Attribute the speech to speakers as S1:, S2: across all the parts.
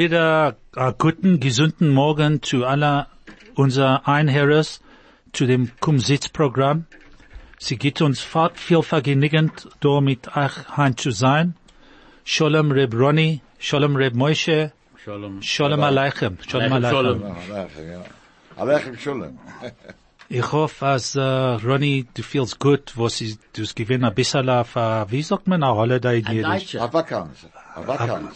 S1: wieder einen guten, gesunden Morgen zu aller unser Einherres, zu dem Kumsitz-Programm. Sie gibt uns viel vergnügend, da mit euch heim zu sein. Shalom Reb Ronny, Shalom Reb Moshe,
S2: Shalom.
S1: Shalom Aleichem, Shalom
S2: Aleichem
S1: Aleichem.
S2: Shalom.
S1: Ich hoffe, als äh, Ronny, du feels gut, was ist, du hast gewinn ein bisschen auf, äh, wie sagt man, ein Holiday in Jiddisch?
S3: A vakanz. A vakanz.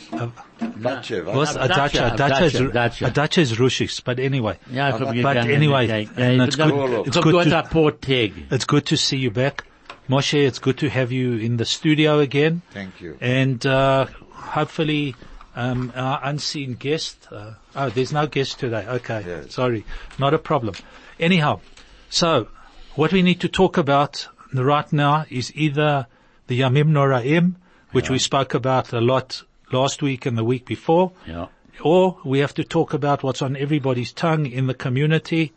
S3: Datsche,
S1: Was?
S3: was?
S1: A dacha,
S2: Dacha,
S1: dacha is,
S2: dacha, dacha.
S1: a dacha is Russisch, but anyway.
S2: Ja, ich
S1: But anyway,
S2: Ja, ja,
S1: and
S2: ja,
S1: it's good- it's good to-
S2: ein paar Tage.
S1: It's good to see you back. Moshe, it's good to have you in the studio again.
S3: Thank you.
S1: And, uh, hopefully, um, our unseen guest, uh, oh, there's no guest today. Okay.
S3: Yes.
S1: Sorry. Not a problem. Anyhow, so, what we need to talk about right now is either the Yamim Noraim, which we spoke about a lot last week and the week before,
S2: Ja.
S1: or we have to talk about what's on everybody's tongue in the community,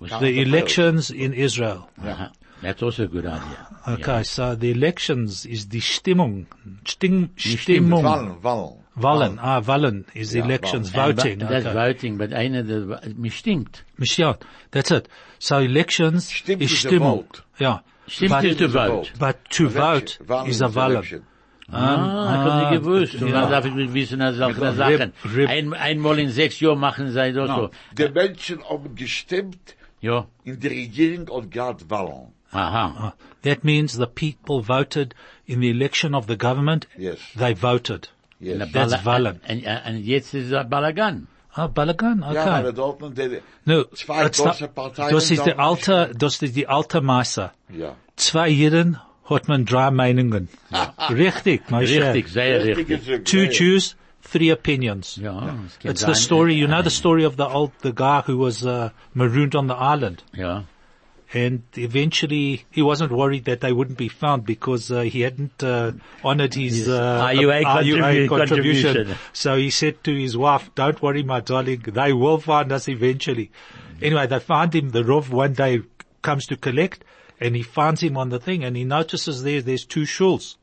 S1: the elections in Israel.
S2: Aha. That's also a good idea.
S1: Okay, so the elections is the Stimmung. Sting,
S2: Stimmung.
S1: Stimmung.
S3: Wallen, wallen.
S1: Wallen. Ah, Wallen is elections,
S2: And
S1: voting.
S2: but- That's
S1: Okay.
S2: voting, but einer, der, mir stimmt.
S1: That's it. So elections
S3: Stimmt
S1: is
S3: is
S1: Stimmung. Yeah.
S2: Stimmt
S1: But-
S2: ist to
S3: is a
S2: vote.
S1: But to
S3: Election.
S1: vote is a Wallen.
S3: Election.
S2: Ah, ich hab nicht gewusst. Und
S1: ja.
S2: dann darf ich wissen, als solche
S1: Rib-
S2: Sachen.
S1: Rib-
S2: Ein, einmal in sechs Jahren machen sie das so.
S3: Die Menschen haben gestimmt
S2: Ja.
S3: in der Regierung und gerade Wallen.
S2: Aha.
S1: That means the people voted in the election of the government.
S3: Yes.
S1: They voted.
S3: Yes.
S2: Und
S1: That's Wallen.
S2: Und, und jetzt ist es Balagan.
S1: Ah, Balagan,
S3: Ja, maar
S1: okay.
S3: dort und die,
S1: No,
S3: Zwei
S1: it's
S3: große
S1: not-
S3: Parteien
S1: das ist der
S3: sagen
S1: alte, das ist die alte Masse.
S3: ja.
S1: Zwei Jeden hat man drei Meinungen. Richtig, Moshe.
S2: Richtig, sehr
S3: Richtig
S2: richtig.
S1: Two
S3: sehr-
S1: Jews, three opinions.
S2: Ja, es
S1: It's the story, you know the story of the old, the guy who was uh, marooned on the island.
S2: Ja.
S1: And eventually he wasn't worried that they wouldn't be found because uh, he hadn't uh, honored his,
S2: His
S1: uh,
S2: IUA contribu-
S1: contribution.
S2: contribution.
S1: So he said to his wife, don't worry my darling, they will find us eventually. Anyway, they find him, the Rov one day comes to collect and he finds him on the thing and he notices there, there's two shuls.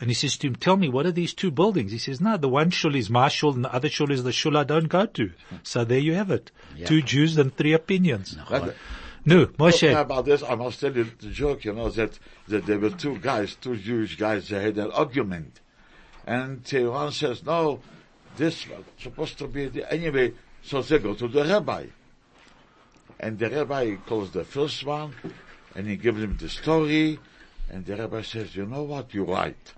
S1: And he says to him, tell me, what are these two buildings? He says, no, the one shul is my shul and the other shul is the shul I don't go to. So there you have it. Two Jews and three opinions.
S3: Right.
S1: No,
S3: Talking
S1: Moshe.
S3: about this, I must tell you the joke, you know, that, that there were two guys, two Jewish guys, they had an argument. And uh, one says, no, this was supposed to be the, anyway, so they go to the rabbi. And the rabbi calls the first one, and he gives him the story, and the rabbi says, you know what, you're right.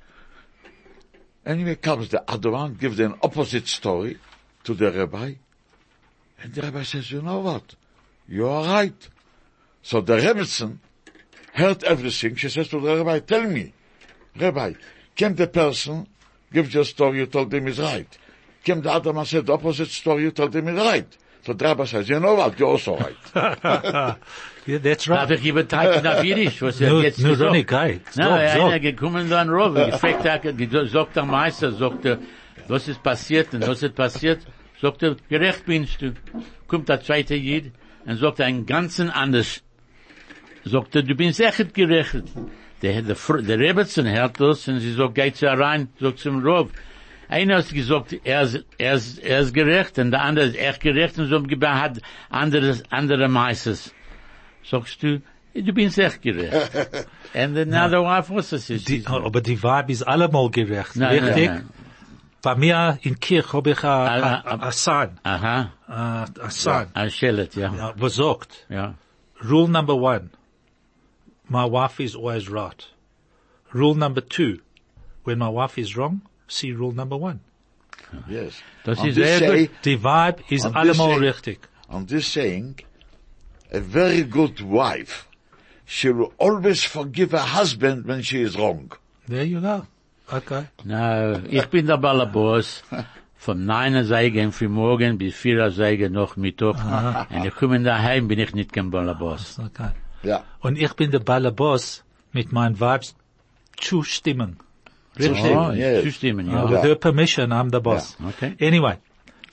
S3: Anyway, comes the other one, gives an opposite story to the rabbi, and the rabbi says, you know what, you are right. So the Rebbetzin heard everything. She says to the Rabbi, tell me, Rabbi, can the person give you a story you told him is right? Can the other man said the opposite story you told him is right? So the Rabbi says, you know what, you're also right.
S1: Yeah, that's
S2: Darf
S1: right.
S2: ich übertreiben auf Jiddisch, was er
S1: Nur,
S2: jetzt
S1: nur
S2: gesagt?
S1: Ronny, geil.
S2: Na,
S1: Sag,
S2: einer gekommen da in Rov, gefragt hat, sagt der Meister, sagt er, was ist passiert und was ist passiert? Sagt er, gerecht binst du. Kommt der zweite Jid und sagt er ein ganzen anders. Sagt er, du bist echt gerecht. Der, der, der Rebbetzin hört das und sie sagt, geht sie rein, sagt zum Rov. Einer hat gesagt, er ist, er ist, er ist gerecht und der andere ist echt gerecht und so hat andere, andere Meisters. Sagst du, du bist echt gerecht. And another wife also says,
S1: Die,
S2: she's-
S1: aber die Vibe ist allemal gerecht.
S2: Nein, nein,
S1: Richtig?
S2: nein.
S1: Bei mir in Kirch habe ich ein a, a sign,
S2: Aha,
S1: a, a sign,
S2: ein Schellet, ja.
S1: ja, was sagt,
S2: Ja.
S1: rule number one, my wife is always right. Rule number two, when my wife is wrong, see rule number one.
S3: yes.
S2: Das
S3: On
S2: ist
S3: this
S2: sehr
S3: say,
S2: gut.
S1: Die Vibe ist
S3: Und das
S1: allemal
S3: say-
S1: richtig.
S3: on this saying, a very good wife, she will always forgive her husband when she is wrong.
S1: There you go. Okay.
S2: Na, ich bin der Ballabos. Von 9 Säge früh morgen bis 4 Säge noch Mittag. Und ich komme daheim, bin ich nicht kein Ballabos.
S1: Okay.
S3: Ja.
S1: Und ich bin der Ballabos mit meinen Vibes zustimmen. Richtig.
S2: Oh,
S3: yes.
S2: zustimmen, ja.
S1: with her permission, I'm the boss.
S2: Okay.
S1: Anyway,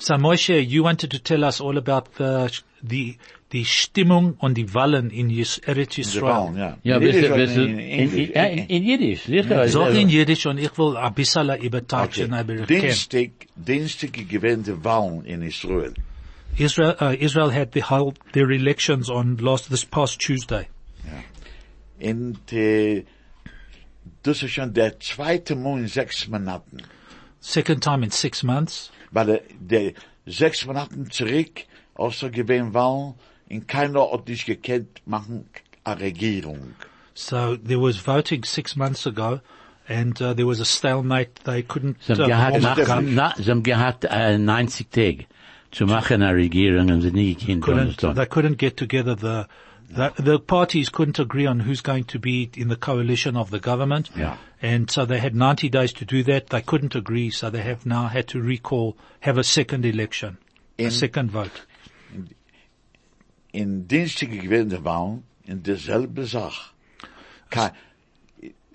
S1: so Moshe, you wanted to tell us all about the the die Stimmung und die Wallen in Yis, Eretz
S3: Die Wahlen,
S1: Yisrael.
S3: ja.
S2: Ja,
S3: In Yiddish
S2: ihr,
S3: oder
S2: wisst ihr,
S3: in
S2: in,
S3: English?
S2: in, ja, in, in Jiddisch, sicher.
S1: Sag
S2: Also,
S1: in Jiddisch und ich will ein bisschen übertreiben, aber ich kann.
S3: Dienstag, Dienstag gewähnte Wahlen in Israel.
S1: Israel, uh, Israel had the whole, their elections on last, this past Tuesday.
S3: Und, äh, das ist schon der zweite Mal in sechs Monaten.
S1: Second time in six months.
S3: Weil der, der sechs Monaten zurück, außer gewähnt Wahlen, in keiner hat nicht gekannt machen eine Regierung.
S1: So there was voting six months ago and uh, there was a stalemate. They couldn't
S2: Sie
S1: uh,
S2: haben gehabt,
S1: form a
S2: nach,
S1: government.
S2: na, sie haben gehabt, äh, 90 Tage zu machen eine Regierung und sie nie gekannt,
S1: couldn't, they couldn't get together the, the, the parties couldn't agree on who's going to be in the coalition of the government.
S2: Yeah.
S1: And so they had 90 days to do that. They couldn't agree, so they have now had to recall, have a second election, a second vote.
S3: in Dienstag gewähnte Wahlen in derselbe Sache. Ke-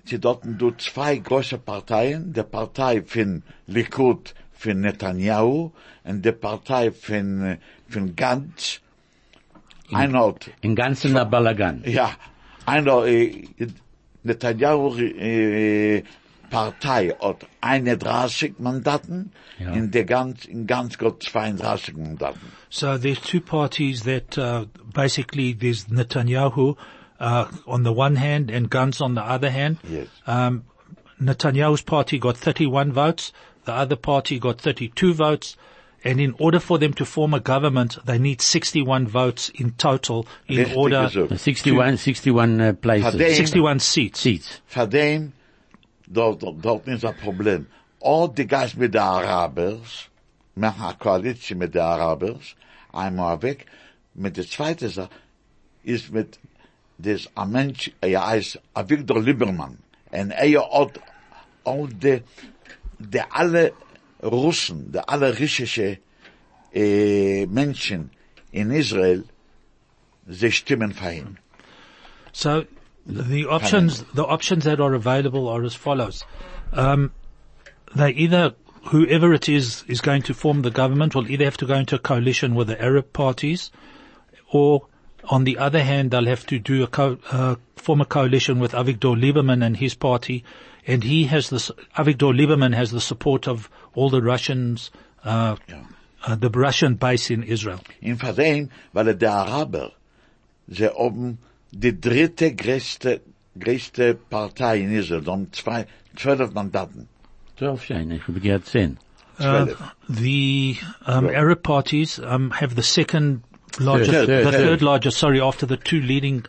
S3: Sie dorten du zwei große Parteien, der Partei von Likud, von Netanyahu, und der Partei von, von Gantz. Einer hat,
S2: In ganzen der Balagan.
S3: ja, einer, äh, Netanyahu, äh, Partei hat 31 Mandaten,
S2: Ja.
S3: in der ganz, in ganz Gott 32 Mandaten.
S1: So there's two parties that, uh, basically there's Netanyahu, uh, on the one hand and Gantz on the other hand.
S3: Yes.
S1: Um, Netanyahu's party got 31 votes. The other party got 32 votes. And in order for them to form a government, they need 61 votes in total in
S3: Richtig
S1: order,
S3: gesagt.
S2: 61, 61 uh, places.
S3: Verdammt.
S1: 61 seats.
S2: Seats.
S3: Von dem, dort, dort, dort ist ein Problem. All die Geist mit den Arabers, machen eine Koalition mit den Arabers, einmal weg. Mit der zweite Sache ist mit des ein Mensch, er heißt Avigdor Liebermann. Und er hat all die, die alle Russen, alle äh, Menschen in Israel, sie stimmen für ihn.
S1: So the options, the options that are available are as follows. Um, they either, whoever it is, is going to form the government will either have to go into a coalition with the Arab parties or on the other hand, they'll have to do a co- uh, form a coalition with Avigdor Lieberman and his party. And he has this, Avigdor Lieberman has the support of all the Russians, uh, uh, the Russian base in Israel.
S3: In Verdem, weil der Araber, sie oben die dritte größte, größte Partei in Israel, um zwei, zwölf Mandaten.
S2: 12 schön, ich habe gehört 10.
S3: Zwölf.
S1: The um, Arab parties um, have the second largest,
S2: Third,
S1: the
S2: third,
S1: third
S2: third.
S1: largest. Sorry, after the two leading,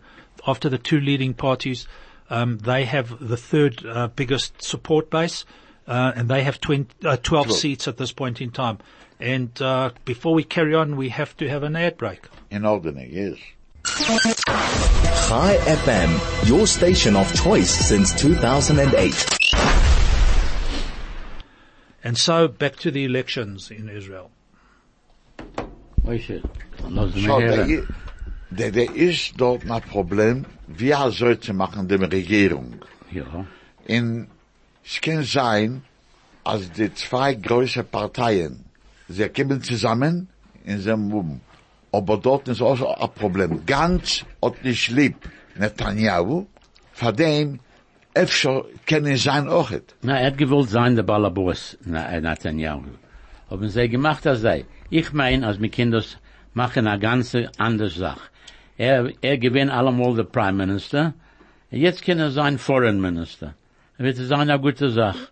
S1: after the two leading parties, um, they have the third uh, biggest support base, uh, and they have 20, uh, 12
S3: Twelve.
S1: seats at this point in time. And uh, before we carry on, we have to have an ad break.
S3: In Ordnung, yes.
S4: Hi FM, your station of choice since 2008.
S1: And so back to the elections in Israel.
S2: Mich
S3: Schau, der, der, ist dort ein Problem, wie er soll zu machen, die Regierung.
S2: Ja.
S3: In, es kann sein, als die zwei große Parteien, sie kommen zusammen in seinem Mumm. Aber dort ist auch ein Problem. Ganz hat nicht lieb Netanyahu, von dem, öfter können sein auch nicht.
S2: Na, er hat gewollt sein, der äh, Netanyahu. Haben sie gemacht, als sei. Ich mein, als wir Kinder machen eine ganze andere Sache. Er, er gewinnt allemal der Prime Minister. Jetzt kann er sein Foreign Minister. Er wird sein eine gute Sache.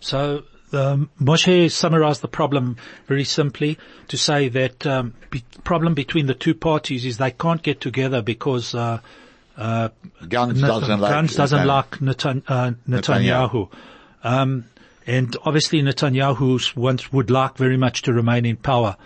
S1: So um, Moshe summarized the problem very simply to say that um, the problem between the two parties is they can't get together because uh, uh,
S3: Gantz doesn't like
S1: doesn't
S3: Netan-
S1: like Netan- uh, Netanyahu. Um, and obviously Netanyahu wants, would like very much to remain in power.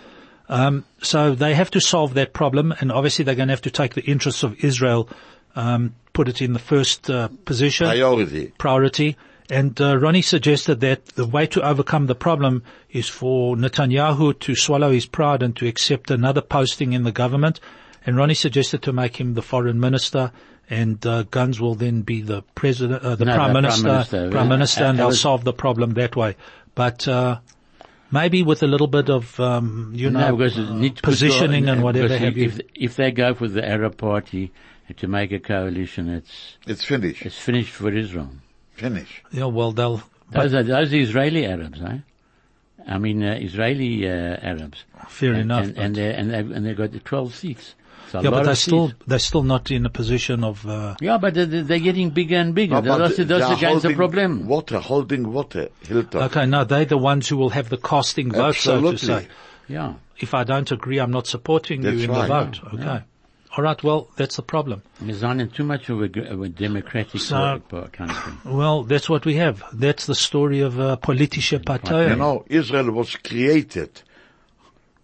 S1: Um, so they have to solve that problem, and obviously they're going to have to take the interests of Israel, um, put it in the first uh, position
S3: Priority.
S1: priority. And uh, Ronnie suggested that the way to overcome the problem is for Netanyahu to swallow his pride and to accept another posting in the government. And Ronnie suggested to make him the foreign minister, and uh, Gantz will then be the president, uh, the
S2: No,
S1: prime
S2: the prime
S1: minister,
S2: minister.
S1: prime minister, and they'll solve the problem that way. But uh, Maybe with a little bit of, um, you know,
S2: No, because
S1: uh,
S2: nicht
S1: positioning and whatever
S2: because
S1: have you.
S2: if, if they go for the Arab party to make a coalition, it's,
S3: It's finished.
S2: it's finished for Israel.
S3: Finished.
S1: Yeah, well, they'll,
S2: Those are, those are Israeli Arabs, eh? I mean, uh, Israeli, uh, Arabs.
S1: fair
S2: and,
S1: enough.
S2: And,
S1: but-
S2: and they, and they, and they got the 12 seats. It's a
S1: yeah, but they're still,
S2: seats.
S1: they're still not in a position of, uh,
S2: Yeah, but they- they- they're getting bigger and bigger.
S3: No,
S2: that's
S3: they
S2: that's
S3: are
S2: against the
S3: holding
S2: problem.
S3: Water, holding water, Hilton.
S1: okay, no, they're the ones who will have the casting vote, so to say.
S2: Yeah.
S1: If I don't agree, I'm not supporting you in
S3: right.
S1: the vote. Okay. All right, well, that's the problem.
S2: We're too much of a, of a democratic
S1: So-
S2: country.
S1: Well, that's what we have. That's the story of uh, politische Partei.
S3: You know, Israel was created.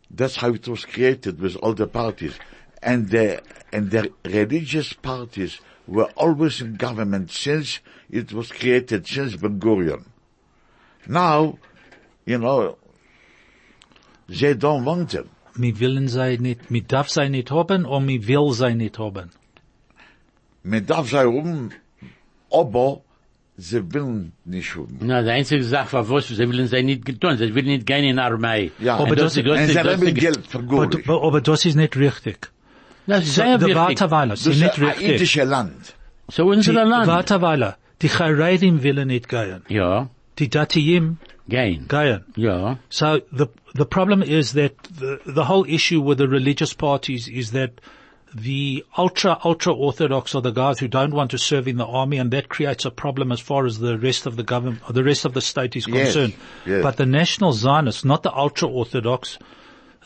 S3: That's how it was created with all the parties. And the, and the religious parties were always in government since it was created, since Ben Gurion. Now, you know, they don't want them.
S1: Mi willen sei nicht, mi darf sei nicht haben, or mi will sei nicht haben.
S3: Man darf sie um, aber sie wollen nicht um.
S2: Na, die einzige Sache war, was sie wollen sie nicht getan. Sie wollen nicht gehen in die Armee.
S3: Ja,
S2: Und
S1: aber
S2: das,
S1: das-
S2: das,
S3: Und
S2: das,
S3: sie
S2: das,
S3: haben
S2: das,
S3: Geld für
S1: Aber,
S3: Gurisch.
S1: aber, aber das ist nicht richtig.
S2: das ist
S1: So,
S2: sehr
S1: der
S2: wichtig.
S1: Warteweiler,
S3: Das
S1: sie
S3: ist
S1: nicht
S3: ein
S1: richtig.
S3: indisches Land.
S2: So
S1: Die
S2: unser Land.
S1: Warteweiler, die Charedim willen nicht gehen.
S2: Ja,
S1: Die Datiyim
S2: gehen.
S1: gehen.
S2: Ja.
S1: So the the problem is that the the whole issue with the religious parties is that the ultra ultra orthodox are the guys who don't want to serve in the army, and that creates a problem as far as the rest of the government, or the rest of the state is concerned.
S3: yes.
S1: But the national Zionists, not the ultra orthodox,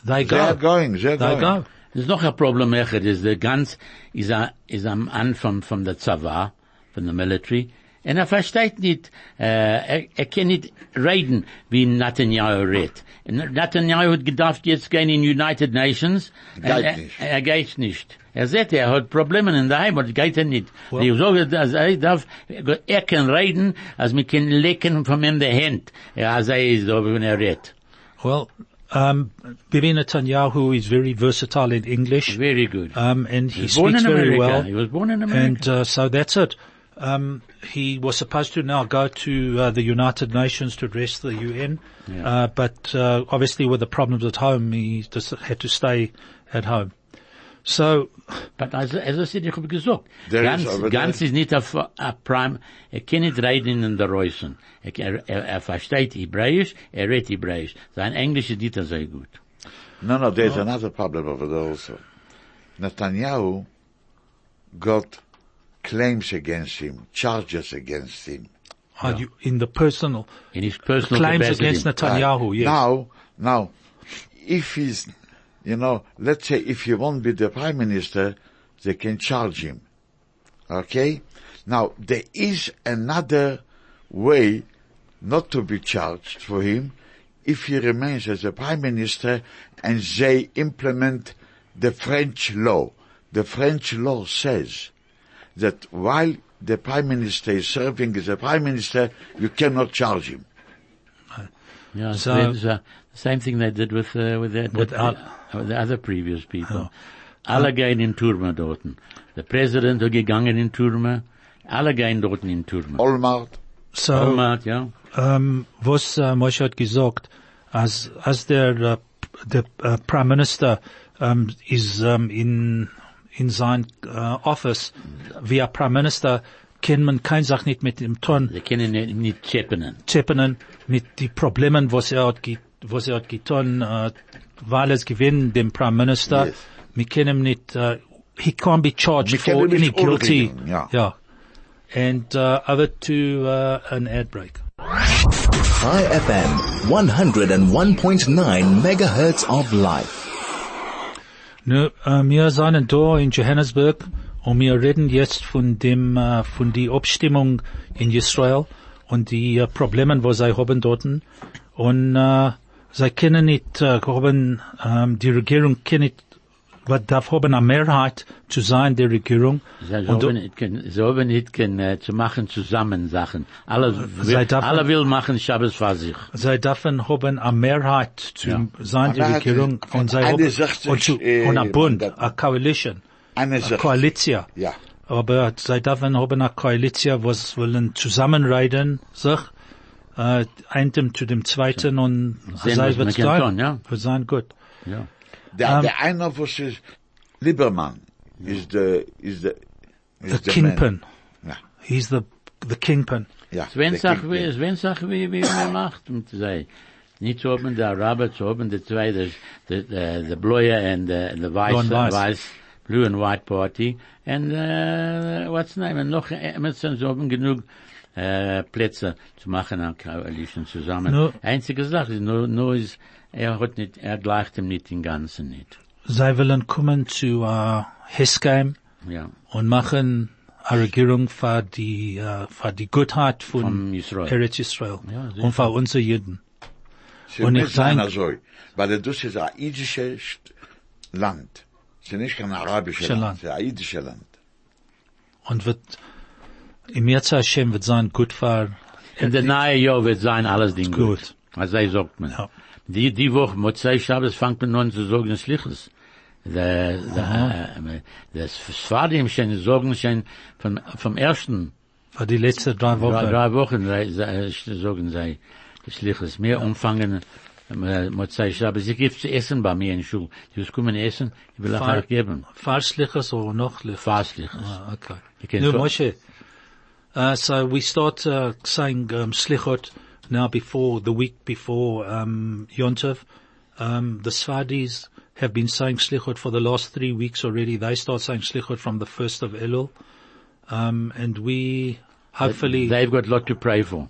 S1: they
S3: They
S1: go.
S3: are going, they are
S1: They
S3: going.
S1: go.
S2: Ist noch ein Problem, Echad, ist der ganz, ist, a, ist am Anfang von der Zava, von der Military, und er versteht nicht, äh, er, er kann nicht reden, wie Netanyahu redet. Netanyahu hat gedacht, jetzt gehen in United Nations,
S3: Geht
S2: er,
S3: nicht.
S2: Er, er geht nicht. Er sagt, er hat Probleme in der Heimat, geht er nicht. Die sagen, dass er darf, er kann reden, als wir können lecken von ihm der Hand. Ja, als er ist, wenn er redet.
S1: Well, um, Bibi Netanyahu is very versatile in English,
S2: Very good.
S1: um, and he,
S2: He
S1: speaks very well.
S2: He was born in America.
S1: And uh, so that's it. Um, he was supposed to now go to uh, the United Nations to address the UN, uh, but uh, obviously with the problems at home, he just had to stay at home. So,
S2: But also, also ich habe gesagt,
S3: There
S2: Gantz,
S3: is over
S2: Gantz
S3: there.
S2: ist nicht auf, auf Prime, er kann nicht reden in der Reusen. Er, er, er, er versteht Hebräisch, er redet Hebräisch. Sein Englisch ist nicht so gut.
S3: No, no, there's another problem over there also. Netanyahu got claims against him, charges against him.
S1: are you in the personal
S2: In his personal
S1: claims
S2: capacity.
S1: against Netanyahu?
S3: Right.
S1: Yes.
S3: Now, now, if he's, you know, let's say if he won't be the prime minister, they can charge him. Okay? Now, there is another way not to be charged for him if he remains as a prime minister and they implement the French law. The French law says that while the prime minister is serving as a prime minister, you cannot charge him.
S2: Yeah,
S1: So-
S2: so, the same thing they did with, uh, with, the,
S1: With
S2: the,
S1: Al-
S2: uh, the other previous people. Alle gehen in Turme dorten. Der Präsident hat gegangen in Turme. Alle gehen dorten in Turme.
S3: Olmert,
S1: So,
S2: Allmacht, ja.
S1: um, was uh, Moshe hat gesagt, als, als der, uh, der uh, Prime Minister um, is um, in, in sein uh, Office, wie ein Prime Minister, kann man keine Sache nicht mit dem Ton
S2: Sie können nicht, nicht chippenen.
S1: tippen mit die Problemen, was er hat, ge- was er hat getan, uh, weil es gewinnt, dem Prime Minister.
S3: Yes.
S1: Wir können nicht, uh, he can't be charged
S3: Wir
S1: for any
S3: nicht
S1: guilty.
S3: ja.
S1: yeah. And uh, over to uh, an ad break.
S4: High FM, 101.9 megahertz of life.
S1: Nu, äh, wir sind da in Johannesburg und wir reden jetzt von dem, äh, von die Abstimmung in Israel und die äh, Problemen, was sie haben dort. Und äh, sie können nicht äh, haben, ähm, die Regierung kann nicht, was darf haben eine Mehrheit zu sein, der Regierung.
S2: Sie
S1: Und
S2: haben nicht, können- sie haben nicht können, äh, zu machen zusammen Sachen. Alle, will,
S1: darf-
S2: alle will machen Shabbos für sich.
S1: Sie dürfen haben eine Mehrheit zu
S2: Ja.
S1: sein, die Regierung, und sie
S3: eine
S1: haben,
S3: 60,
S1: und, zu,
S3: äh,
S1: und ein Bund, eine Coalition,
S3: eine
S1: eine
S3: Sache.
S1: Koalition.
S3: Ja.
S1: Aber sie dürfen haben eine Koalition, was wollen zusammenreden, sich, äh, einem zu dem zweiten und
S2: Sehen,
S1: sei
S2: kann
S1: sein.
S2: ja.
S1: Wird sein gut.
S2: Ja.
S3: Der,
S1: Um,
S3: der einer, was ist, Liebermann, ist der, ist der,
S1: The
S3: der
S1: kingpin.
S3: Ja,
S1: He's the, the kingpin.
S3: ja.
S2: Sven
S3: der
S2: sagt,
S3: Kingpin.
S2: wie, Sven sagt, wie, wie man macht, und sei, nicht zu haben der Araber, zu haben die zwei, der, der, der, der Blue and the, the Weiß,
S1: Blue and Weiß.
S2: Weiß, Blue and White Party, and, uh, what's name, und noch, Emerson, sie haben genug, äh, Plätze zu machen an Coalition zusammen.
S1: Nur-
S2: Einzige Sache ist, nur, nur ist, er hat nicht, er gleicht ihm nicht den Ganzen nicht.
S1: Sie wollen kommen zu, uh, Hesgeim
S2: Ja.
S1: und machen eine Regierung für die, uh, für die Gottheit von
S2: Vom Israel.
S1: Eretz Israel.
S2: Ja,
S1: und für unsere Juden.
S3: Sie
S1: Und ich
S3: nicht sein
S1: denk-
S3: so, weil das ist ein jüdisches Land. Sie nicht kein arabisches
S1: Land.
S3: Land, es ist ein jüdisches Land.
S1: Und wird, im Yerza Hashem wird sein gut für,
S2: In der neue Jahr wird sein alles Ding gut.
S1: Gut.
S2: Also ich sagt man.
S1: Ja.
S2: Die, die Woche, Mozai Shabbos, fängt man an zu sagen, Schliches. Der, der, äh, das Sfadim schon sagen schon vom, vom ersten
S1: für die letzten drei
S2: drei,
S1: Wochen.
S2: drei Wochen sei- sei- sagen sie Schliches. Mehr umfangen, äh, Mozai Shabbos. Sie gibt zu essen bei mir in Schule. Die kommen essen, ich will auch geben.
S1: Farsliches or noch liches?
S2: Fastliches.
S1: Ah, okay.
S2: So-
S1: Moshe. Uh, so we start uh, saying um, slichot now before the week before um, Yontov. Um, the Sfardis have been saying slichot for the last three weeks already. They start saying slichot from the first of Elul, um, and we hopefully
S2: They've got a lot to pray for.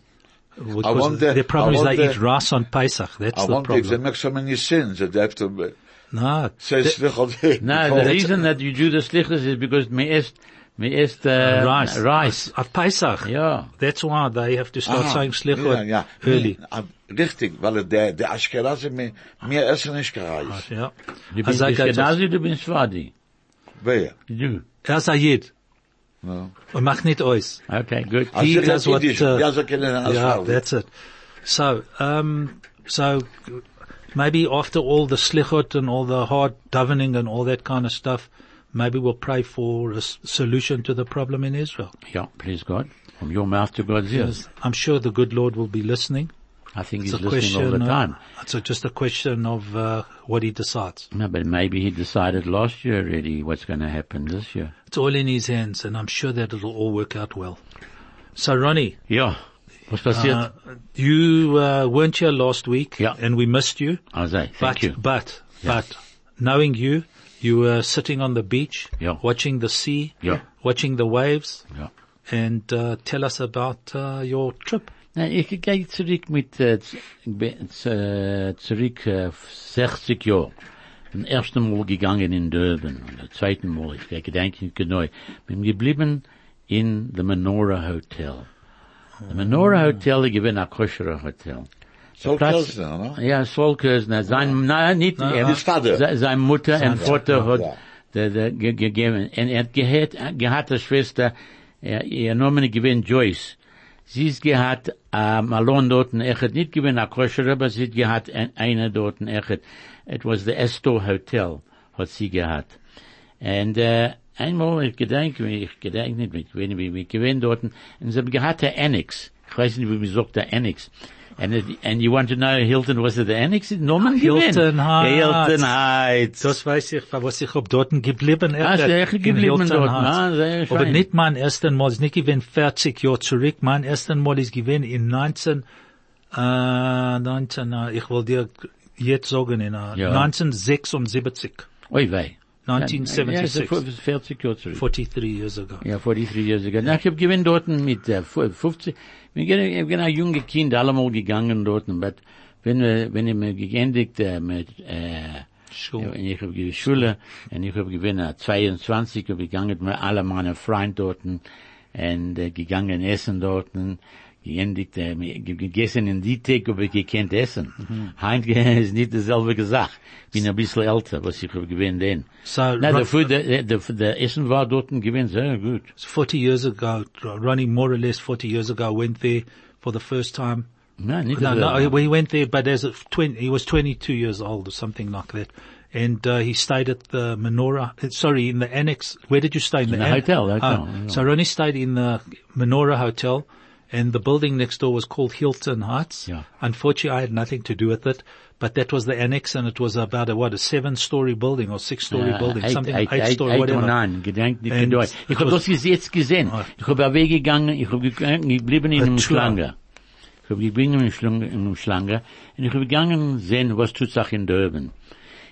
S1: because
S3: wonder-
S1: their problem
S3: I
S1: is they
S3: wonder-
S1: eat rice on Pesach. That's
S3: I
S1: the
S3: wonder if they make so many sins that they have to
S1: No,
S3: say
S1: th-
S3: slichot.
S2: No, the reason that you do the slichot is because me est, me est, uh,
S1: rice,
S2: rice.
S1: of Pesach.
S2: Ja.
S1: That's why they have to start
S3: Ah,
S1: saying slichot
S3: ja, ja.
S1: early.
S3: Ah, Richtig, weil der, der Ashkenazi mir, mir essen nicht gereist.
S1: Yeah.
S2: Du
S1: Also
S2: bist
S1: I got
S2: Ashkenazi, du bist Swadi.
S3: Wer?
S2: Du.
S1: Er ist ein Jid.
S3: No.
S1: Und macht nicht aus.
S2: Okay, good.
S3: Also
S1: He
S3: das
S1: does what, uh,
S3: Ja, so kennen das
S1: Yeah, that's it. So, um, so maybe after all the slichot and all the hard davening and all that kind of stuff, maybe we'll pray for a solution to the problem in Israel.
S2: Yeah, please God. From your mouth to God's ears.
S1: I'm sure the good Lord will be listening.
S2: I think
S1: It's
S2: he's
S1: a
S2: listening all
S1: question.
S2: the
S1: uh,
S2: time.
S1: it's a, just a question of uh, what he decides.
S2: No, but maybe he decided last year already what's going to happen this year.
S1: It's all in his hands, and I'm sure that it'll all work out well. So, Ronnie,
S2: Yeah. Passiert?
S1: uh, you uh, weren't here last week,
S2: Yeah.
S1: and we missed you.
S2: also, thank
S1: But,
S2: you.
S1: but, but, knowing you, you were sitting on the beach,
S2: Yeah.
S1: watching the sea,
S2: Ja.
S1: watching the waves,
S2: Ja.
S1: and uh, tell us about uh, your trip.
S2: Na, ich gehe zurück mit, äh, z- be- z- zurück, äh, 60 Jahre. Den ersten Mal gegangen in Durban, und der zweiten Mal, ich gehe gedenken genau. Bin geblieben in the Menorah Hotel. The Menorah Hotel, ich bin ein kosherer Hotel. Saul
S3: Kirsner, ne?
S2: Ja, Sol Kirsner. Sein, na, nicht,
S3: na, er,
S2: na. sein Mutter und Vater
S3: ja.
S2: hat, der, der, ge, gegeben. Und er hat gehört, er gehört der Schwester, er, ihr Name gewinnt Joyce. Sie ist gehört, ähm, allein dort, er hat nicht gewinnt, er kröscher, aber sie hat gehört, ein, einer dort, er hat, it was the Esto Hotel, hat sie gehört. Und, äh, einmal, ich gedenke, ich gedenke nicht, ich gewinne, wie, wie gewinnt dort, und sie hat gehört, der Annex. Ich weiß nicht, wie besorgt der Annex. And, it, and you want to know Hilton, was it the Annex? Norman gewinnt.
S1: Hilton Heights.
S2: Hilton Heights.
S1: Das weiß ich, was ich hab dort geblieben.
S2: Ah, er
S1: in
S2: geblieben dort? Ah, sehr
S1: Aber
S2: fein.
S1: nicht mein ersten Mal, ist nicht gewesen 40 Jahre zurück. Mein ersten Mal ist gewesen in 19, äh, 19, äh, ich will dir jetzt sagen, in äh,
S2: Ja.
S1: 1976,
S2: Oi, wei.
S1: 1976,
S2: Ja, ist 40 Jahre zurück.
S1: 43 years ago.
S2: Ja, 43 years ago. Na, ich hab gewinnt dort mit äh, 50, wir gehen, ich bin ein junge Kind, allemal gegangen dort, but wenn wir, wenn ich mir geendigt äh, mit, äh. Ja, und ich habe die Schule, und ich habe gewinnt 22, habe gegangen mit alle meine Freunde dort, und äh, gegangen essen dort, geendigt, äh, ge- gegessen in die Tag, habe ich gekannt essen.
S1: Mhm.
S2: Heint ist nicht dasselbe gesagt. Bin ein bisschen älter, was ich gewinnt denn.
S1: So,
S2: Na, der, Food, der, der, der Essen war dort gewinnt sehr gut.
S1: 40 years ago, running more or less 40 years ago, went there for the first time.
S2: Nicht
S1: No,
S2: dasselbe.
S1: no, he went there, but as a 20, he was 22 years old or something like that. And, uh, he stayed at the Menorah, uh, sorry, in the annex. Where did you stay? In the,
S2: the hotel, hotel,
S1: Ah. So Ronnie stayed in the Menorah Hotel and the building next door was called Hilton Heights.
S2: Yeah.
S1: Unfortunately, I had nothing to do with it, but that was the annex, and it was about a what a seven-story building or six-story
S2: Äh,
S1: building,
S2: eight-
S1: something
S2: eight-
S1: eight-story,
S2: eight
S1: whatever.
S2: gedenkt nicht
S1: And
S2: gedauert. Ich habe das jetzt gesehen. Ich habe weggegangen, ich habe gegangen, ich geblieben in einem Schlange. Ich habe geblieben in einem Schlange, in einem Schlange, und ich habe gegangen sehen, was tut sich in Durban.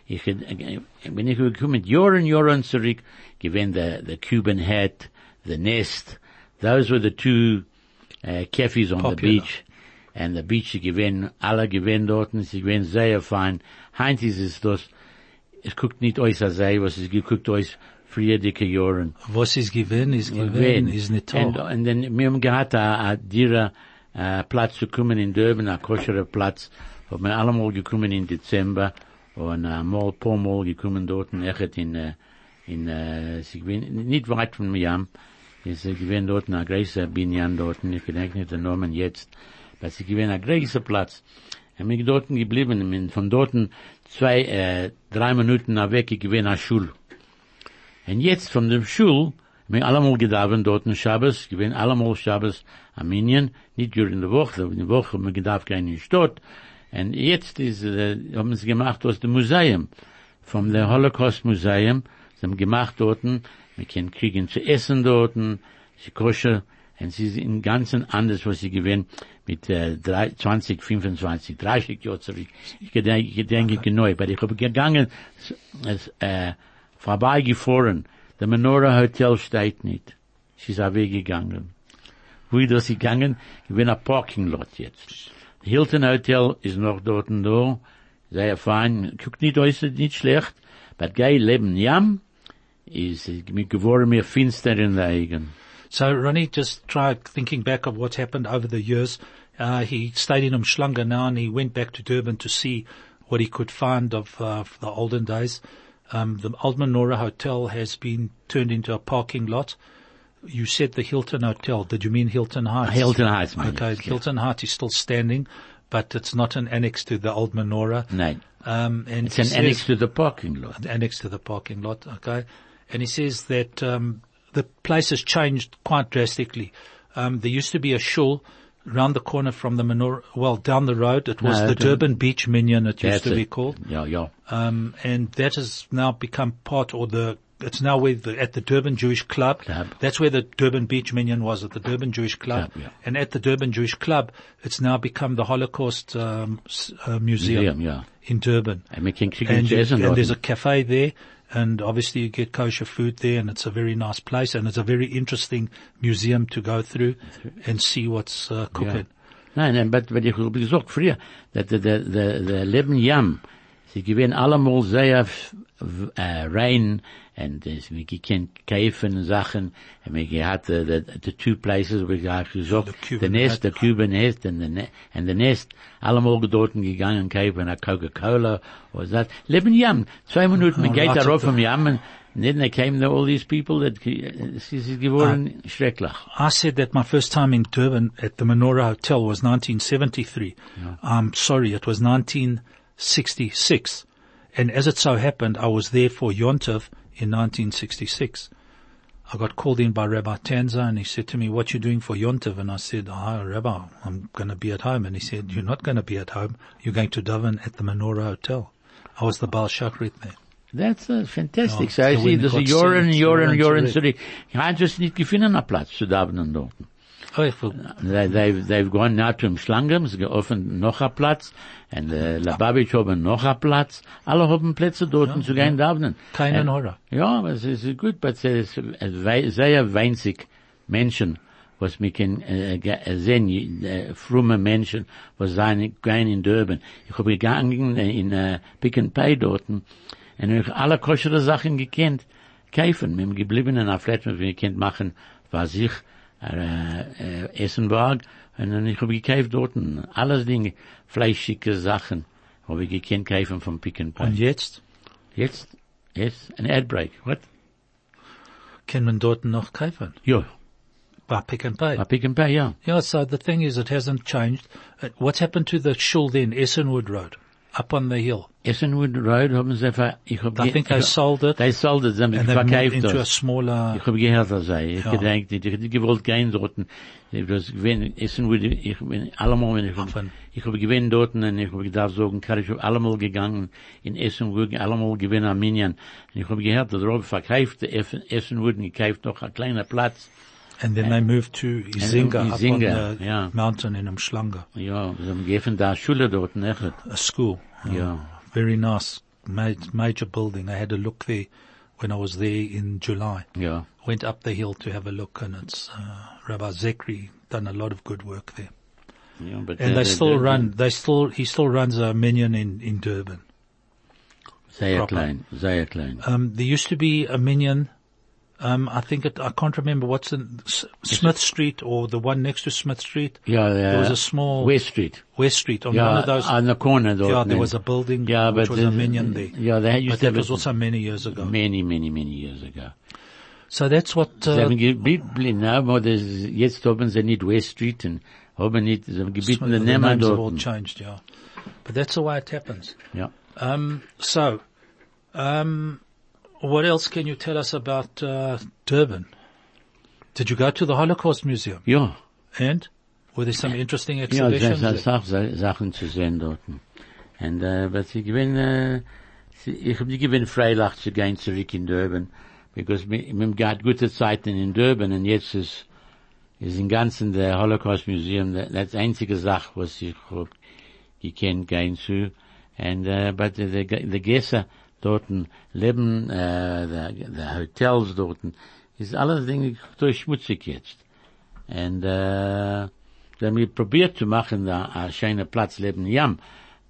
S2: Ich, bin ich gekommen, Jahren, Jahren zurück, gewesen the, the Cuban Hat, the Nest, those were the two, uh, cafes on
S1: Popular.
S2: the beach. And the beach, sie gewinnen, alle gewinnen dort, sie gewinnen sehr fein. Heinz ist es das, es guckt nicht als sei, was es geguckt aus früher dicke Jahren.
S1: Was is given is given
S2: Gewesen.
S1: is nicht toll.
S2: und dann, wir haben gehabt, a, a dira, uh, Platz zu kommen in Durban, a koschere Platz, haben wir allemal gekommen in Dezember, und mal, paar Mal gekommen dort, und echt in, in, uh, sie gewinnen, nicht weit von Miami, sie gewinnen dort, ein großer Binyan dort, ich gedenke nicht den Namen jetzt, aber sie gewinnen ein großer Platz. Und wir dort geblieben, und von dort zwei, äh, drei Minuten weg, ich gewinne eine Schule. Und jetzt von dem Schul, wir allemal gedauert dort in Shabbos, gewinn allemal Shabbos Armenien, nicht during the Woche, in der Woche haben wir gedauert kein in Stott. Und jetzt ist, äh, haben sie gemacht aus dem Museum, vom der Holocaust Museum, sie haben gemacht dort, wir können kriegen zu essen dort, sie koscher, und sie sind im Ganzen anders, was sie gewinnen, mit äh, drei- 20, 25, 30 Jahre zurück. Ich gedenke, ich gedenke genau, aber ich habe gegangen, es, äh, vorbeigefahren. Der Menorah Hotel steht nicht. Sie ist auch weggegangen. Wo ist das gegangen? Ich bin ein Parking Lot jetzt. Hilton Hotel ist noch dort und da. Sehr fein. Guckt nicht aus, nicht schlecht. Aber geil leben jam mir geworden finster in Augen.
S1: So Ronnie, just try thinking back of what's happened over the years. Uh, he stayed in Umhlanga now and he went back to Durban to see what he could find of uh, the olden days. Um, the Old Menorah Hotel has been turned into a parking lot. You said the Hilton Hotel. Did you mean Hilton Heights?
S2: Hilton Heights, man.
S1: Okay, Hilton Heights is still standing, but it's not an annex to the Old Menorah.
S2: Nein.
S1: Um, and
S2: It's an
S1: says-
S2: annex to the parking lot.
S1: annex to the parking lot. Okay, and he says that um, the place has changed quite drastically. Um, there used to be a shul round the corner from the menorah. Well, down the road, it was
S2: No,
S1: the. Durban Beach Minyan. It used to be
S2: it.
S1: called,
S2: Yeah, yeah.
S1: um, and that has now become part, or the it's now where the, at the Durban Jewish Club.
S2: Club.
S1: That's where the Durban Beach Minyan was at the Durban Jewish Club,
S2: Club, yeah.
S1: and at the Durban Jewish Club, it's now become the Holocaust um, uh, museum,
S2: Museum, yeah.
S1: in Durban
S2: And we can
S1: and,
S2: zu
S1: you-
S2: essen
S1: and there's a cafe there, and obviously you get kosher food there, and it's a very nice place, and it's a very interesting museum to go through and see what's uh, cooking.
S2: Nein, nein, but, but ich gesagt früher, dass der, der, der, Leben Jam, sie gewinnen allemal sehr äh, rein, und es, wir gekannt kaufen Sachen, und wir gehabt, the, the, the two places, we habe gesagt,
S1: The
S2: Nest, the Cuban Nest, and the, ne and the Nest, allemal dort gegangen, kaufen a Coca-Cola, or that. Leben Jam, zwei Minuten, man geht darauf
S1: the-
S2: vom Jam, und then there came the, all these people that, eh, es ist geworden ah. schrecklich.
S1: I said that my first time in Durban at the Menorah Hotel was 1973. I'm sorry, it was 1966. And as it so happened, I was there for Yontov in 1966. I got called in by Rabbi Tanza and he said to me, what you doing for Yontov? And I said, oh, Rabbi, I'm going to be at home. And he said, you're not going to be at home. You're going to daven at the Menorah Hotel. I was the Baal Shachrit there.
S2: That's uh, fantastic.
S1: Ja,
S2: so I see,
S1: when
S2: das
S1: you
S2: ist
S1: got
S2: Jahren,
S1: sick,
S2: Jahren,
S1: Jahren
S2: Jahren
S1: zurück.
S2: zurück. Ich habe just nicht gefunden, einen Platz zu davenen dort.
S1: Oh, ich
S2: They, they've, they've gone now to Schlangem, sie geöffnet noch ein Platz, und äh, Lababitsch haben noch ein Platz. Alle haben Plätze dort zu gehen davenen.
S1: Keinen
S2: Äh,
S1: Horror.
S2: Ja, aber es ist gut, aber es ist sehr winzig Menschen, was wir können äh, äh, sehen, äh, frumme Menschen, was sein, gehen in Durban. Ich habe gegangen äh, in äh, Pick and Pay dort und ich alle koschere Sachen gekannt, kaufen. Wir haben geblieben in einer Flat, was wir kennt machen, war sich äh, Essenberg und dann ich habe gekauft dort alles Dinge, fleischige Sachen, habe ich gekannt kaufen vom Pick n Pay.
S1: Und jetzt
S2: Jetzt, jetzt, ein Adbreak, what?
S1: kann man dort noch kaufen.
S2: Ja,
S1: By Pick n Pay.
S2: bei Pick n Pay, ja.
S1: Yeah, so the thing is, it hasn't changed. Uh, what's happened to the shul then, Essenwood Road? Up on the hill.
S2: Essenwood Road haben sie, ver- ich hab,
S1: I think
S2: hab-
S1: sold it
S2: They sold it, sie haben verkauft
S1: into a smaller,
S2: Ich habe gehört, das sei. Ich
S1: Ja.
S2: gedenkt, ich hätte gewollt gehen dort. Ich das gewinn, Essenwood, ich bin allemal, wenn ich, ich habe gewinn dort, und ich habe gedacht, kann ich habe allemal gegangen, in Essenwood, allemal gewinn Armenian. Und ich habe gehört, dass Rob verkauft, Essen- Essenwood, und gekauft noch ein kleiner Platz.
S1: And then they moved to Izinga, up on the
S2: yeah.
S1: mountain in Umhlanga,
S2: Ja, sie haben gegeben da Schule dort, nicht?
S1: a school.
S2: Ja.
S1: Very nice, ma- major building. I had a look there when I was there in July.
S2: Ja.
S1: Went up the hill to have a look and it's, uh, Rabbi Zekri done a lot of good work there.
S2: But
S1: And
S2: uh,
S1: they still run, they still, he still runs a minyan in, in Durban.
S2: Sehr
S1: proper.
S2: klein, sehr klein.
S1: Um, there used to be a minyan, um, I think it, I can't remember what's in S- Smith Street or the one next to Smith Street.
S2: Yeah,
S1: There was a small
S2: West Street.
S1: West Street on
S2: Ja,
S1: one of those.
S2: on the corner dort.
S1: yeah, there was a building
S2: Yeah,
S1: which
S2: but
S1: was a
S2: the-
S1: minyan there.
S2: Ja, they used
S1: But
S2: to
S1: that was also many years ago.
S2: many, many, many years ago.
S1: So that's what,
S2: Sie
S1: uh,
S2: haben gebieten, na, wo das, jetzt haben sie nicht West Street und haben nicht, sie haben den Namen
S1: have all changed, yeah. But that's the way it happens.
S2: Ja.
S1: Um, so, um, what else can you tell us about, uh, Durban? Did you go to the Holocaust Museum?
S2: Ja.
S1: And? Were there some interesting
S2: Ja,
S1: exhibitions?
S2: es
S1: there?
S2: sind Sachen zu sehen dort. Und, äh, was ich gewinn, sie- ich hab nicht gewinn Freilach zu gehen zurück in Durban, because wir gab gute Zeiten in Durban und jetzt ist, ist im Ganzen der Holocaust Museum, das das einzige Sache, was ich gekannt gehen zu. And, uh, but the, the, the Gäste dorten leben, äh, the Hotels dorten, ist alles Dinge durch schmutzig jetzt. Und, äh, sie haben probiert zu machen, da ein schöner Platz leben Jam.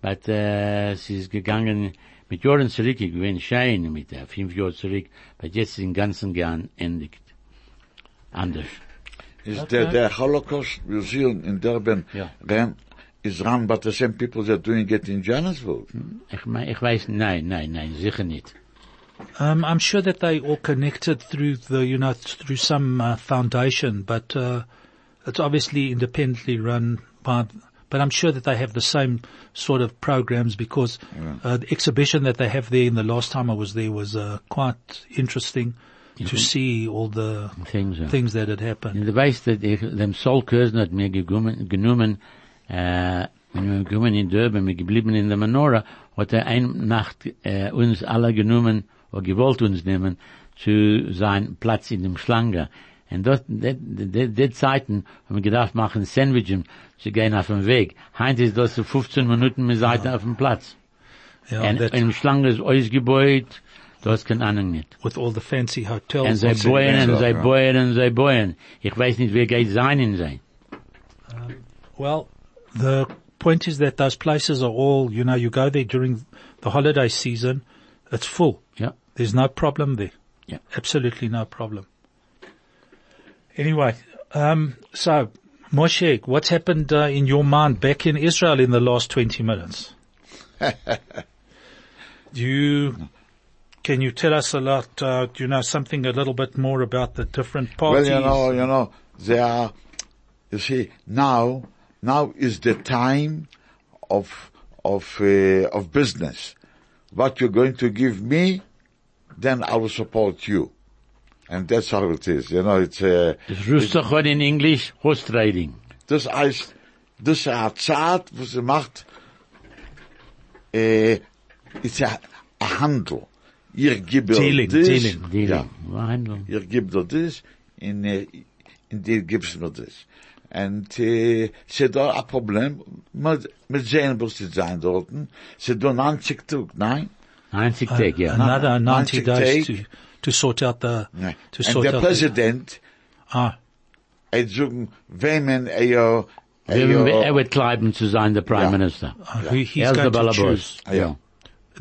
S2: But, äh, es ist gegangen mit Jahren zurück, ich bin schön mit äh, fünf Jahren zurück, but jetzt ist im Ganzen geendigt. Anders.
S3: Is the, the Holocaust Museum in Durban
S2: Yeah.
S3: ran, is run by the same people that are doing it in Johannesburg?
S2: Ich, mein, ich weiß, nein, nein, nein, sicher nicht.
S1: Um, I'm sure that they all connected through the, you know, through some uh, foundation, but uh, it's obviously independently run by. But I'm sure that they have the same sort of programs because uh, the exhibition that they have there. In the last time I was there was uh, quite interesting to see all the
S2: Things, ja.
S1: things that had happened.
S2: Und du weißt, dass ich, dem Sol Kerzner hat mir genommen, genommen wenn wir gekommen in Durban, wir geblieben in der Menorah, hat er eine Nacht äh, uns alle genommen, oder gewollt uns nehmen, zu sein Platz in dem Schlange. Und dort, die, Zeiten haben wir gedacht, machen Sandwichen, zu gehen auf dem Weg. Heint ist das so 15 Minuten mit Seite auf dem Platz.
S1: Yeah,
S2: Und im Schlange ist ausgebeut, hast keine Ahnung nicht.
S1: with all the fancy
S2: Und
S1: hotels.
S2: sie
S3: sie gewesen
S2: und sie
S3: ja.
S2: bohren, und sie bohren. Ich weiß nicht, wer geht sein in sein.
S1: Well, the point is that those places are all, you know, you go there during the holiday season, it's full.
S2: Yeah.
S1: There's no problem there.
S2: Yeah.
S1: Absolutely no problem. Anyway, um, so, Moshe, what's happened uh, in your mind back in Israel in the last 20 minutes? Do you, can you tell us a lot, uh, do you know something a little bit more about the different parties?
S3: Well, you know, you know, there are, you see, now, now is the time of, of, uh, of business. What you're going to give me, then I will support you. And that's how it is, you know, it's, uh,
S2: Das rustig wordt in English horse trading.
S3: das heißt, das eine Zeit, wo sie macht, äh, ist ja ein Handel. Ihr gibt
S1: Dealing,
S3: das,
S1: dealing.
S2: Dealing.
S3: Ja.
S2: Verhandeln.
S3: ihr gebt das, in, äh, in dir gibst mir das. Und, äh, sie da ein Problem, mit, mit sehen, was sie sein dorten. Sie da 90 Tag, nein?
S2: 90 Tag, ja.
S1: Another 90
S3: 90
S1: days
S3: days.
S1: to, to sort out the,
S3: Nein.
S1: to
S3: Und
S1: sort
S3: der
S1: out the,
S3: Präsident,
S1: ah,
S3: er sagen, wemen, er, er,
S2: Er wird bleiben zu sein, der Prime
S3: Ja.
S2: Minister.
S1: he, he's
S2: Er ist der
S1: going to choose.
S3: ja.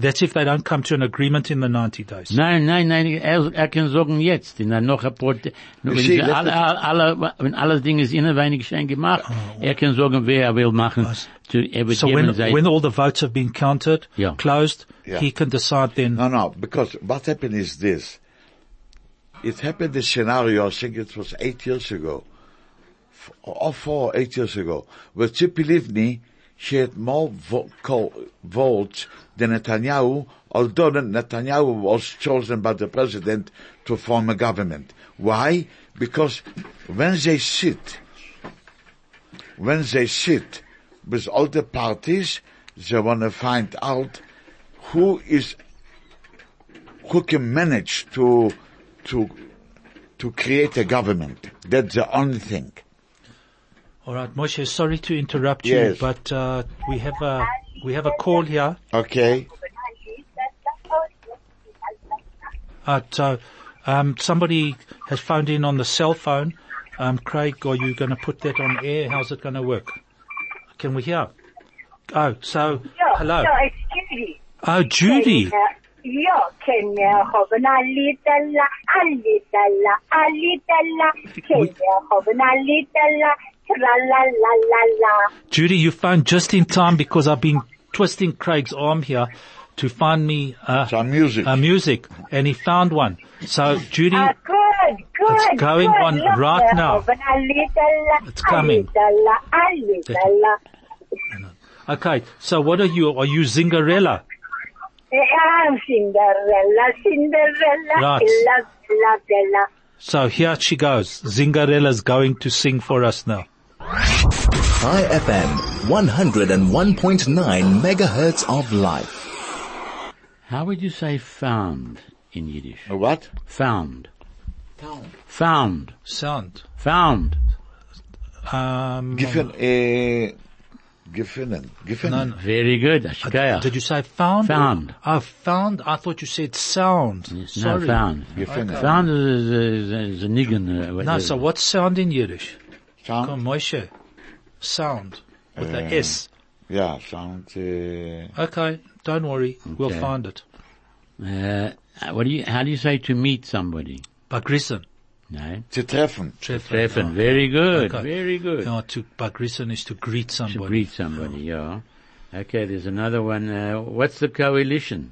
S1: That's if they don't come to an agreement in the 90 days.
S2: Nein, nein, nein, er, er kann sagen jetzt, in der noch ein paar, wenn
S3: see,
S2: sie
S3: let
S2: alle, alle, wenn alles Dinge ist innenweinig schön gemacht, er kann sagen, wer er will machen, zu, er
S1: So when,
S2: geben
S1: when all the votes have been counted,
S2: Yeah.
S1: closed,
S3: Yeah.
S1: he can decide then.
S3: No, no, because what happened is this. It happened this scenario, I think it was eight years ago, or four, eight years ago, where Tzipi Livni, she had more votes than Netanyahu, although Netanyahu was chosen by the president to form a government. Why? Because when they sit, when they sit with all the parties, they want to find out who is, who can manage to, to, to create a government. That's the only thing.
S1: All right, Moshe, sorry to interrupt you,
S3: Yes.
S1: but uh, we have a we have a call here.
S3: Okay?
S1: Uh, so, um, somebody has phoned in on the cell phone. Um, Craig, are you going to put that on air? How's it going to work? Can we hear? Oh, so
S5: Ja,
S1: hello.
S5: ja, it's Judy.
S1: Oh, Judy.
S5: Haben alle Dalla, tra la la la la.
S1: Judy, you found just in time because I've been twisting Craig's arm here to find me uh,
S3: Some music.
S1: a music, and he found one. So, Judy,
S5: Ah, good, good.
S1: It's going
S5: good.
S1: on
S5: Look,
S1: right
S5: they
S1: now.
S5: haben alle Dalla,
S1: It's coming.
S5: Alle Dalla, alle Dalla.
S1: okay. So, what are you? Are you Zingarella?
S5: I'm Cinderella, Cinderella,
S1: Right.
S5: Bella, Bella, Bella.
S1: So here she goes. Zingarella's going to sing for us now.
S4: Chai FM, 101.9 megahertz of life.
S2: How would you say found in Yiddish?
S3: A what?
S2: Found. Found.
S1: Sound.
S2: Found.
S1: Um,
S3: Giffen, uh, gefunden. Gefunden.
S1: no, no.
S2: Very good. Ashkaya.
S1: Did you say found?
S2: Found.
S1: Oh, found. I thought you said sound.
S2: No,
S1: Sorry.
S2: found.
S3: Gefunden.
S2: Found is, is, is a niggun. Uh,
S1: No, so what's sound in Yiddish?
S3: Sound?
S1: Come, Moshe. Sound. With the
S3: Uh,
S1: S.
S3: Yeah, sound, uh,
S1: Okay, don't worry. We'll find it.
S2: Uh, what do you, how do you say to meet somebody?
S1: Bagrissen.
S2: No?
S3: zu treffen.
S1: Treffen.
S2: Treffen. Very good.
S1: Okay.
S2: Very good.
S1: Yeah, to Bagrissen is to greet
S2: To
S1: somebody.
S2: greet somebody, yeah. Okay, there's another one. Uh, what's the coalition?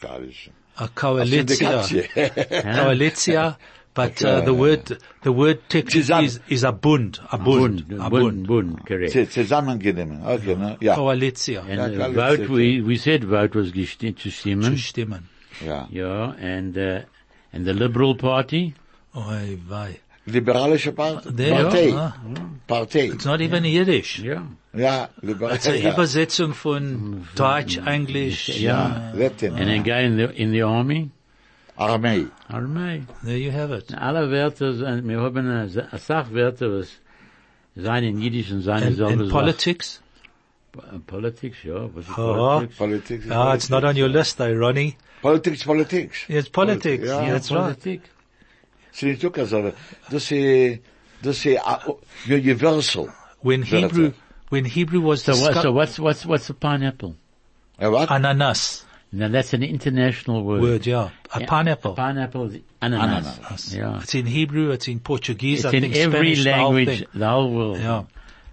S3: Karisch.
S1: A coalitia.
S3: Syndikatie.
S1: Coalitia. But uh, the word, the word technically is, is a bund. A bund.
S2: Bund.
S1: A
S2: Bund.
S1: bund.
S2: Bund. Correct.
S3: Zu- Zusammengenommen. Okay, ne? Ja.
S1: Coalitia.
S2: And
S3: Ja,
S2: uh, vote, we, we said vote was gesti- to
S1: Zu
S2: stimmen.
S1: stimmen.
S3: Ja.
S2: Yeah, and, uh, and the Liberal Party?
S1: Oi, vei.
S3: Liberalische Part
S1: There,
S3: Partei.
S1: ah,
S3: Partei.
S1: It's not even Yiddish.
S2: Yeah.
S3: Ja,
S1: It's a
S3: liberalische. Ja.
S1: Übersetzung von Deutsch, Englisch.
S2: Ja.
S1: uh,
S3: Latin.
S2: And then go in the, in the army?
S3: Armee.
S2: Armee.
S1: There you have it.
S2: Alle Wörter, sind- wir haben eine Sa- eine Sachwörter, was sein in Jiddisch und seine
S1: And,
S2: selber
S1: and politics?
S2: Politics, ja. Was ist
S1: Oh.
S2: Politics?
S3: Politics.
S1: Ah, it's not on your list though, Ronnie.
S3: Politics, politics.
S1: It's politics.
S3: Ja,
S1: Yeah, that's right.
S2: Politik.
S3: Sie nicht ook also, das ist, das ist uh, universal.
S1: When Hebrew, when Hebrew was
S2: So what, so what's, what's, what's a pineapple?
S3: Ja, wat?
S1: ananas
S2: Now that's an international word.
S1: word, yeah. A
S2: Yeah,
S1: pineapple.
S2: Pineapple is ananas.
S3: Ananas.
S2: Yeah.
S1: It's in Hebrew, it's in Portuguese,
S2: It's
S1: I
S2: in
S1: think
S2: every
S1: Spanish, the whole
S2: language,
S1: thing.
S2: the whole world.
S1: Yeah.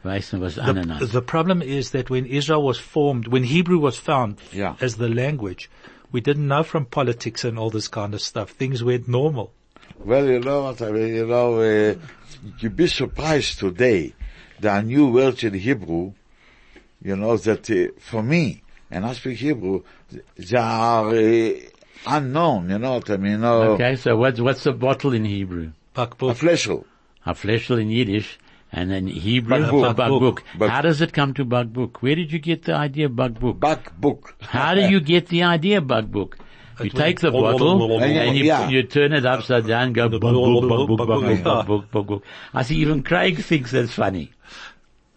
S2: Weißt was
S1: The,
S2: ananas?
S1: the problem is that when Israel was formed, when Hebrew was found
S3: Yeah.
S1: as the language, we didn't know from politics and all this kind of stuff. Things went normal.
S3: Well, you know what I mean, you know, uh, you'd be surprised today. There are new words in Hebrew, you know, that uh, for me, and I speak Hebrew, they are uh, unknown, you know what I mean, you
S2: Okay, so what's, what's a bottle in Hebrew?
S3: a fleshel.
S2: A fleshel in Yiddish, and in Hebrew,
S3: Bagbuk.
S2: bagbuk.
S3: Bag-
S2: How does it come to bagbuk? Where did you get the idea of bagbuk?
S3: Back book.
S2: How do you get the idea of bagbuk? You take the bottle and you,
S3: Yeah.
S2: you turn it upside down, go bug, bug, bug, bug, bug, bug, bug, bug, bug. I see even Craig thinks that's funny.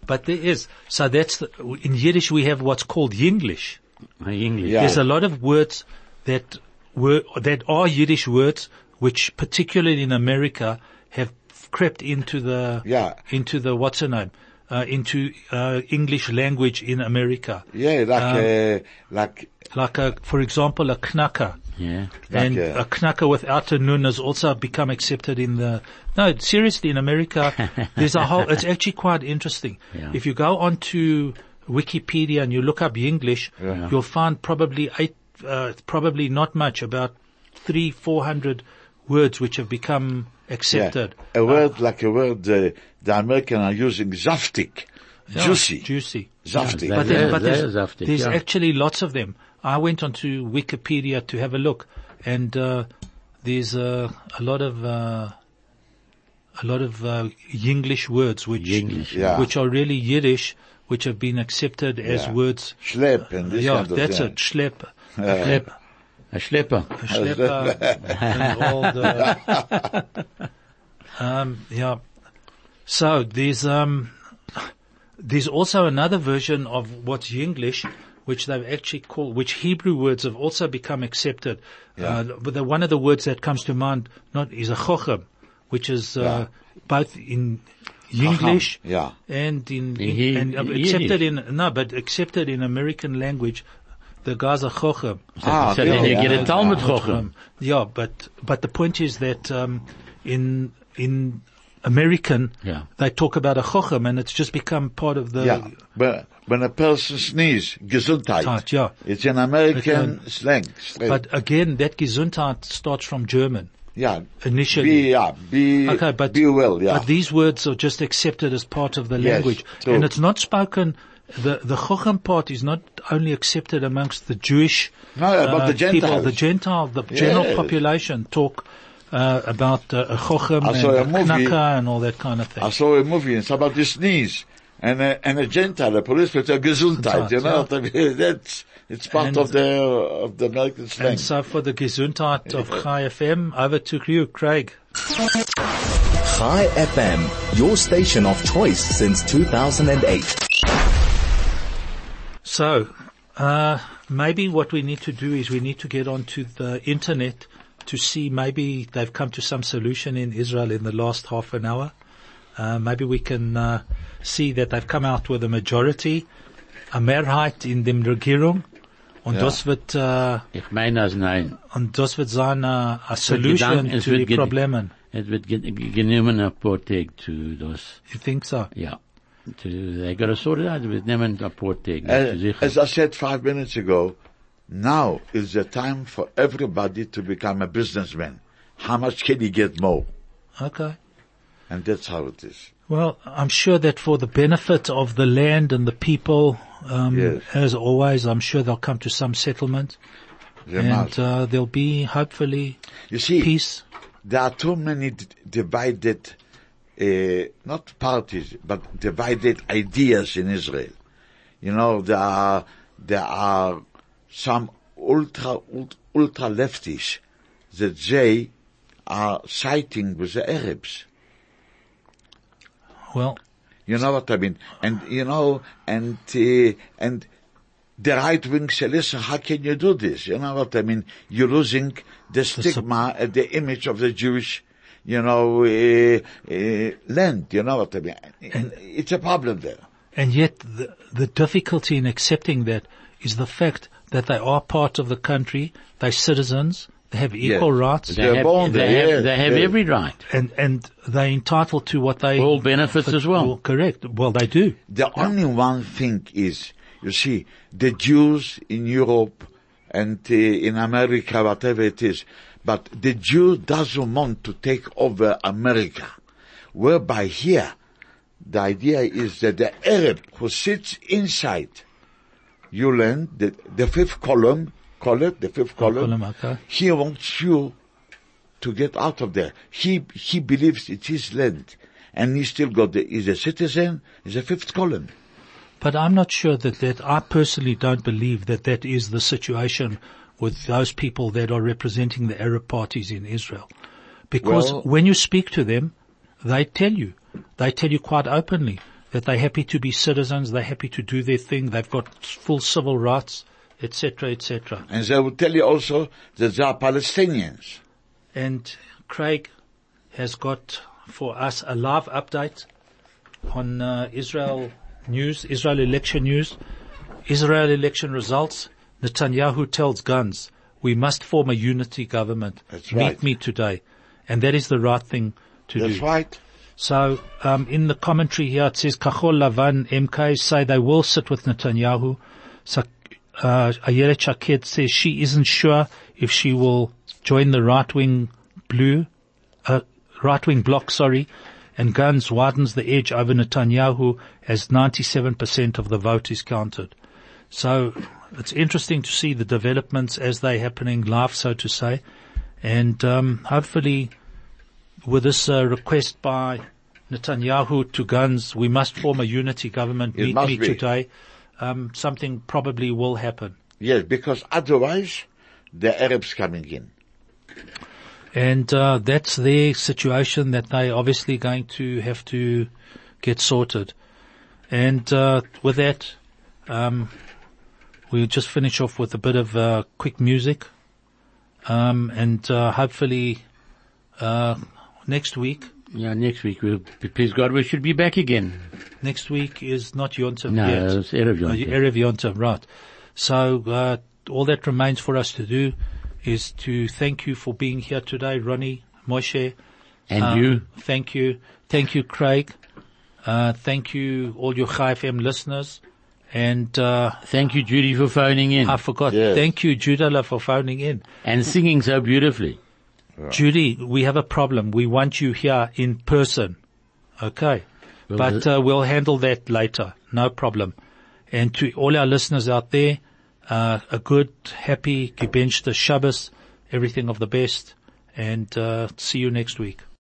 S1: But there is. So that's, the, in Yiddish we have what's called Yinglish.
S2: English.
S3: Yeah.
S1: There's a lot of words that were, that are Yiddish words, which particularly in America have crept into the,
S3: Yeah.
S1: into the, what's her name? Uh, into, uh, English language in America.
S3: Yeah, like,
S1: Um,
S3: uh, like,
S1: Like a, for example, a knacker.
S2: Yeah.
S1: And
S3: Knacker.
S1: a knacker without a nun has also become accepted in the, no, seriously, in America, there's a whole, it's actually quite interesting.
S2: Yeah.
S1: If you go onto Wikipedia and you look up English,
S3: Yeah.
S1: you'll find probably eight, uh, probably not much, about three, four hundred words which have become
S3: yeah,
S1: accepted.
S3: a word like a word uh, the Americans are using, zaftig.
S1: Yeah,
S3: juicy,
S1: Juicy.
S3: Zaftig.
S2: Yeah,
S1: But, there, but
S2: they're
S1: there's, there's actually lots of them. I went onto Wikipedia to have a look, and uh, there's uh, a lot of uh, a lot of uh, Yinglish words which
S2: Yinglish,
S3: Yeah.
S1: which are really Yiddish, which have been accepted as
S3: Yeah.
S1: words.
S3: Schlepp and this
S1: yeah,
S3: kind of
S1: that's
S3: thing.
S1: it. Schlepp,
S2: Schlepp. A schlepper.
S1: A Schlepper, and all the. Um, yeah. So there's um, there's also another version of what's Yinglish, which they've actually called, which Hebrew words have also become accepted. Uh, but the, one of the words that comes to mind not is a chochem, which is uh, both in Yinglish
S3: yeah.
S1: and in,
S2: In He-
S1: and uh,
S2: Yiddish.
S1: accepted in no, but accepted in American language. The guys are chochem.
S3: Ah,
S2: So then
S3: really?
S2: you get a
S3: Yeah.
S2: Talmud Chochem.
S1: Yeah, but but the point is that um, in in American,
S2: Yeah.
S1: they talk about a chochem, and it's just become part of the.
S3: Yeah, but when a person sneezes, Gesundheit.
S1: Yeah.
S3: It's an American
S1: American.
S3: slang. slang.
S1: But again, that Gesundheit starts from German
S3: yeah,
S1: initially.
S3: be yeah, be
S1: Okay, but
S3: be well. Yeah,
S1: but these words are just accepted as part of the
S3: Yes,
S1: language, and it's not spoken. The the chochem part is not only accepted amongst the Jewish
S3: No, about the
S1: people, the Gentile, the general population talk uh, about uh, chochem and
S3: a movie-
S1: and all that kind of thing.
S3: I saw a movie. It's about the sneeze. And a, and a Gentile, a police with a Gesundheit, you know, that's, it's part
S1: And-
S3: of the, of the American slang.
S1: And so for the Gesundheit of Chai FM, over to you, Craig.
S4: Chai FM, your station of choice since 2008.
S1: So, uh, maybe what we need to do is we need to get onto the internet to see maybe they've come to some solution in Israel in the last half an hour. Uh, maybe we can uh, see that they've come out with a majority, a Mehrheit in dem Regierung. Und
S3: Ja.
S1: das wird, uh,
S2: Ich meine das nein.
S1: und das wird sein uh, a solution
S2: gedankt- es
S1: to the Problemen.
S2: Es wird ge- ge- genommen ein paar Tage zu das,
S1: You think so?
S2: ja. To, they got to sort it out. Es wird nehmen ein paar Tage.
S3: Uh,
S2: sicher.
S3: as I said five minutes ago, now is the time for everybody to become a businessman. How much can you get more?
S1: Okay.
S3: And that's how it is.
S1: Well, I'm sure that for the benefit of the land and the people, um,
S3: Yes.
S1: as always, I'm sure they'll come to some settlement,
S3: They
S1: and uh, there'll be hopefully
S3: you see,
S1: peace.
S3: there are too many d- divided, uh, not parties, but divided ideas in Israel. You know, there are, there are some ultra, ult- ultra leftists that they are siding with the Arabs.
S1: Well,
S3: You know what I mean? And, you know, and, uh, and the right wing say, listen, how can you do this? You know what I mean? You're losing the stigma, uh, the image of the Jewish, you know, uh, uh, land. You know what I mean? And it's a problem there.
S1: and yet the, the difficulty in accepting that is the fact that they are part of the country, they're citizens, they have equal
S3: Yes.
S1: rights,
S2: they
S3: they're
S2: have,
S3: born
S2: they
S3: there,
S2: have,
S3: yeah,
S2: they have
S3: yeah.
S2: every right.
S1: and, and they're entitled to what they...
S2: All benefits as well.
S1: correct. Well, they do.
S3: The only one thing is, you see, the Jews in Europe and uh, in America, whatever it is, but the Jew doesn't want to take over America. Whereby here, the idea is that the Arab who sits inside you learn that the fifth column, call the fifth column,
S1: column, okay.
S3: he wants you to get out of there. He, he believes it's his land. And he still got the, he's a citizen, he's a fifth column.
S1: But I'm not sure that that, I personally don't believe that that is the situation with those people that are representing the Arab parties in Israel. Because
S3: Well-
S1: when you speak to them, they tell you, they tell you quite openly that they're happy to be citizens, they're happy to do their thing, they've got full civil rights, etc., etc.
S3: And they will tell you also that they are Palestinians.
S1: And Craig has got for us a live update on uh, Israel news, Israel election news, Israel election results. Netanyahu tells Gantz, we must form a unity government.
S3: That's
S1: Meet
S3: right.
S1: me today. And that is the right thing to
S3: That's
S1: do.
S3: That's right.
S1: So um, in the commentary here it says Kachol Lavan MK say they will sit with Netanyahu. So uh, Ayelet Shaked says she isn't sure if she will join the right wing blue, uh, right wing bloc. Sorry, and Gantz widens the edge over Netanyahu as 97% of the vote is counted. So it's interesting to see the developments as they're happening live, so to say. And um, hopefully with this uh, request by Netanyahu to Gantz, we must form a unity government.
S3: It
S1: Meet
S3: must
S1: me
S3: be.
S1: today. Um, something probably will happen.
S3: Yes, because otherwise the Arabs coming in.
S1: And uh, that's their situation that they obviously going to have to get sorted. And uh, with that, um, we'll just finish off with a bit of uh, quick music, um, and uh, hopefully uh, next week.
S2: Yeah, next week, we'll, please God, we should be back again.
S1: Next week is not Yontif
S2: No,
S1: yet.
S2: it's Erev Yom
S1: Uh, Erev Yontif, right. So, uh, all that remains for us to do is to thank you for being here today, Ronnie, Moshe.
S2: And
S1: Uh,
S2: you,
S1: Thank you. Thank you, Craig. Uh, thank you, all your Chai FM listeners. And, uh,
S2: thank you, Judy, for phoning in
S1: I forgot.
S3: Yes.
S1: Thank you, Judala, for phoning in.
S2: and singing so beautifully.
S1: Judy, we have a problem. We want you here in person. Okay.
S2: Well,
S1: but uh, we'll handle that later. No problem. And to all our listeners out there, uh, a good, happy, gebenchte Shabbos, everything of the best, and uh, see you next week.